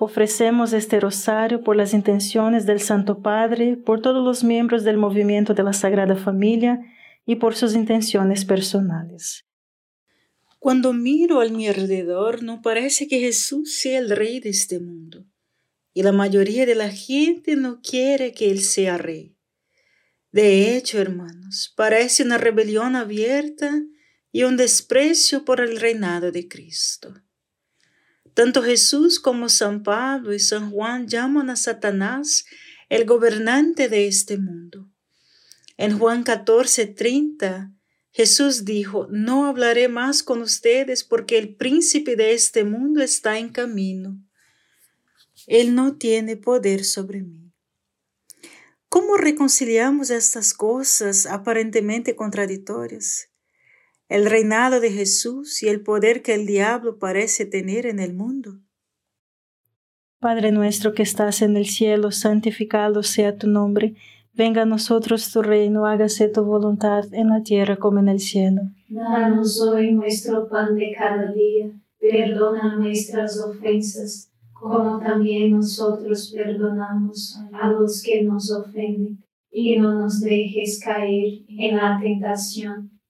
Ofrecemos este rosario por las intenciones del Santo Padre, por todos los miembros del movimiento de la Sagrada Familia y por sus intenciones personales. Cuando miro a mi alrededor, no parece que Jesús sea el rey de este mundo. Y la mayoría de la gente no quiere que Él sea rey. De hecho, hermanos, parece una rebelión abierta y un desprecio por el reinado de Cristo. Tanto Jesús como San Pablo y San Juan llaman a Satanás el gobernante de este mundo. En Juan 14, 30, Jesús dijo, no hablaré más con ustedes porque el príncipe de este mundo está en camino. Él no tiene poder sobre mí. ¿Cómo reconciliamos estas cosas aparentemente contradictorias? El reinado de Jesús y el poder que el diablo parece tener en el mundo. Padre nuestro que estás en el cielo, santificado sea tu nombre, venga a nosotros tu reino, hágase tu voluntad en la tierra como en el cielo. Danos hoy nuestro pan de cada día, perdona nuestras ofensas, como también nosotros perdonamos a los que nos ofenden, y no nos dejes caer en la tentación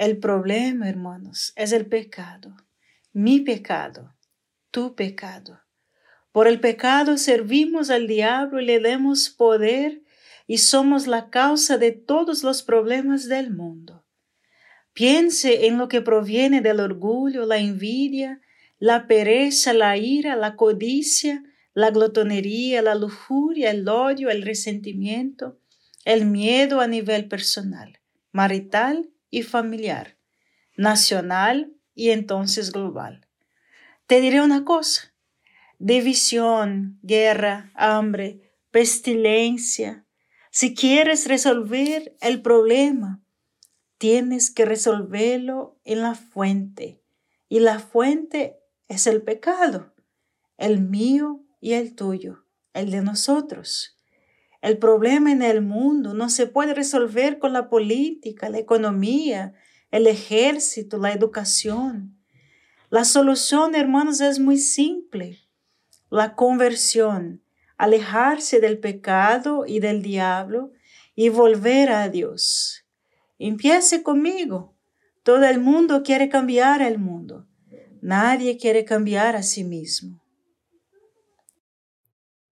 El problema, hermanos, es el pecado. Mi pecado, tu pecado. Por el pecado servimos al diablo y le damos poder y somos la causa de todos los problemas del mundo. Piense en lo que proviene del orgullo, la envidia, la pereza, la ira, la codicia, la glotonería, la lujuria, el odio, el resentimiento, el miedo a nivel personal, marital y familiar, nacional y entonces global. Te diré una cosa, división, guerra, hambre, pestilencia. Si quieres resolver el problema, tienes que resolverlo en la fuente. Y la fuente es el pecado, el mío y el tuyo, el de nosotros. El problema en el mundo no se puede resolver con la política, la economía, el ejército, la educación. La solución, hermanos, es muy simple. La conversión, alejarse del pecado y del diablo y volver a Dios. Empiece conmigo. Todo el mundo quiere cambiar el mundo. Nadie quiere cambiar a sí mismo.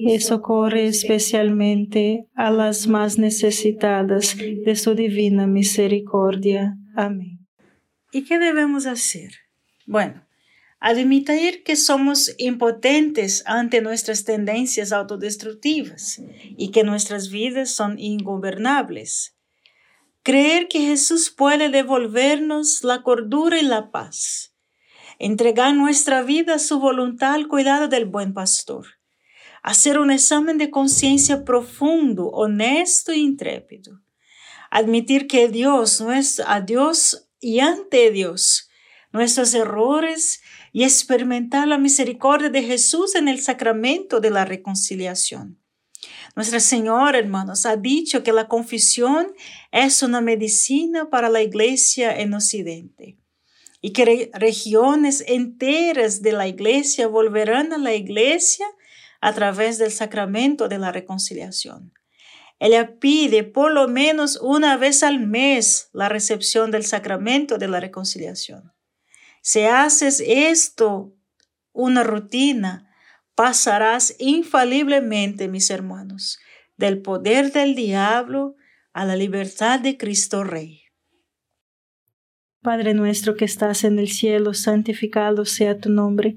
y socorre especialmente a las más necesitadas de su divina misericordia. Amén. ¿Y qué debemos hacer? Bueno, admitir que somos impotentes ante nuestras tendencias autodestructivas y que nuestras vidas son ingobernables. Creer que Jesús puede devolvernos la cordura y la paz. Entregar nuestra vida a su voluntad al cuidado del buen pastor. Hacer un examen de conciencia profundo, honesto e intrépido. Admitir que Dios, a Dios y ante Dios, nuestros errores y experimentar la misericordia de Jesús en el sacramento de la reconciliación. Nuestra Señora, hermanos, ha dicho que la confesión es una medicina para la iglesia en Occidente y que regiones enteras de la iglesia volverán a la iglesia a través del sacramento de la reconciliación. Ella pide por lo menos una vez al mes la recepción del sacramento de la reconciliación. Si haces esto una rutina, pasarás infaliblemente, mis hermanos, del poder del diablo a la libertad de Cristo Rey. Padre nuestro que estás en el cielo, santificado sea tu nombre.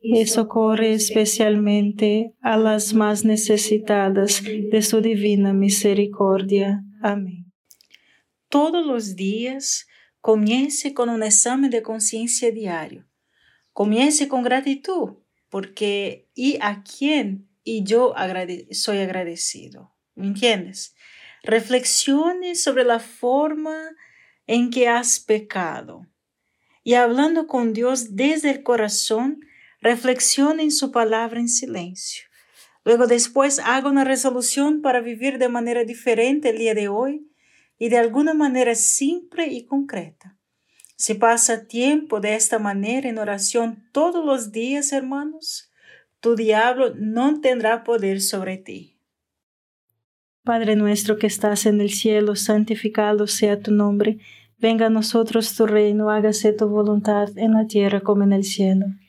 y socorre especialmente a las más necesitadas de su divina misericordia. Amén. Todos los días comience con un examen de conciencia diario. Comience con gratitud, porque y a quién y yo soy agradecido. ¿Me entiendes? Reflexione sobre la forma en que has pecado. Y hablando con Dios desde el corazón, reflexione en su palabra en silencio. Luego después haga una resolución para vivir de manera diferente el día de hoy y de alguna manera simple y concreta. Si pasa tiempo de esta manera en oración todos los días, hermanos, tu diablo no tendrá poder sobre ti. Padre nuestro que estás en el cielo, santificado sea tu nombre. Venga a nosotros tu reino, hágase tu voluntad en la tierra como en el cielo.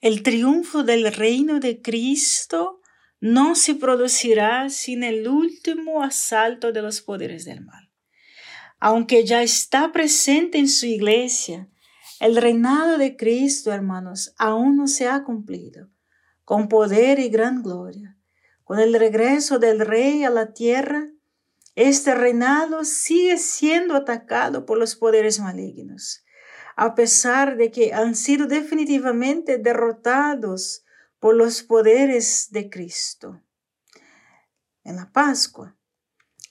El triunfo del reino de Cristo no se producirá sin el último asalto de los poderes del mal. Aunque ya está presente en su iglesia, el reinado de Cristo, hermanos, aún no se ha cumplido, con poder y gran gloria. Con el regreso del rey a la tierra, este reinado sigue siendo atacado por los poderes malignos, a pesar de que han sido definitivamente derrotados por los poderes de Cristo. En la Pascua,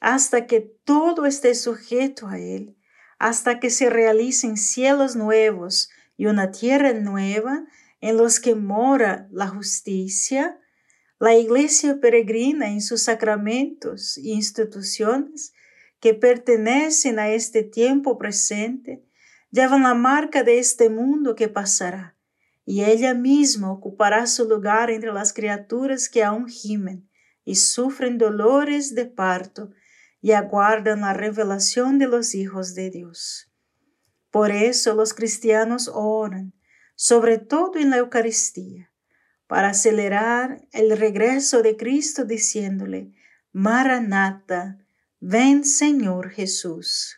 hasta que todo esté sujeto a Él, hasta que se realicen cielos nuevos y una tierra nueva en los que mora la justicia, la iglesia peregrina en sus sacramentos e instituciones que pertenecen a este tiempo presente, llevan la marca de este mundo que pasará, y ella misma ocupará su lugar entre las criaturas que aún gimen y sufren dolores de parto y aguardan la revelación de los hijos de Dios. Por eso los cristianos oran, sobre todo en la Eucaristía, para acelerar el regreso de Cristo diciéndole, Maranata, ven Señor Jesús.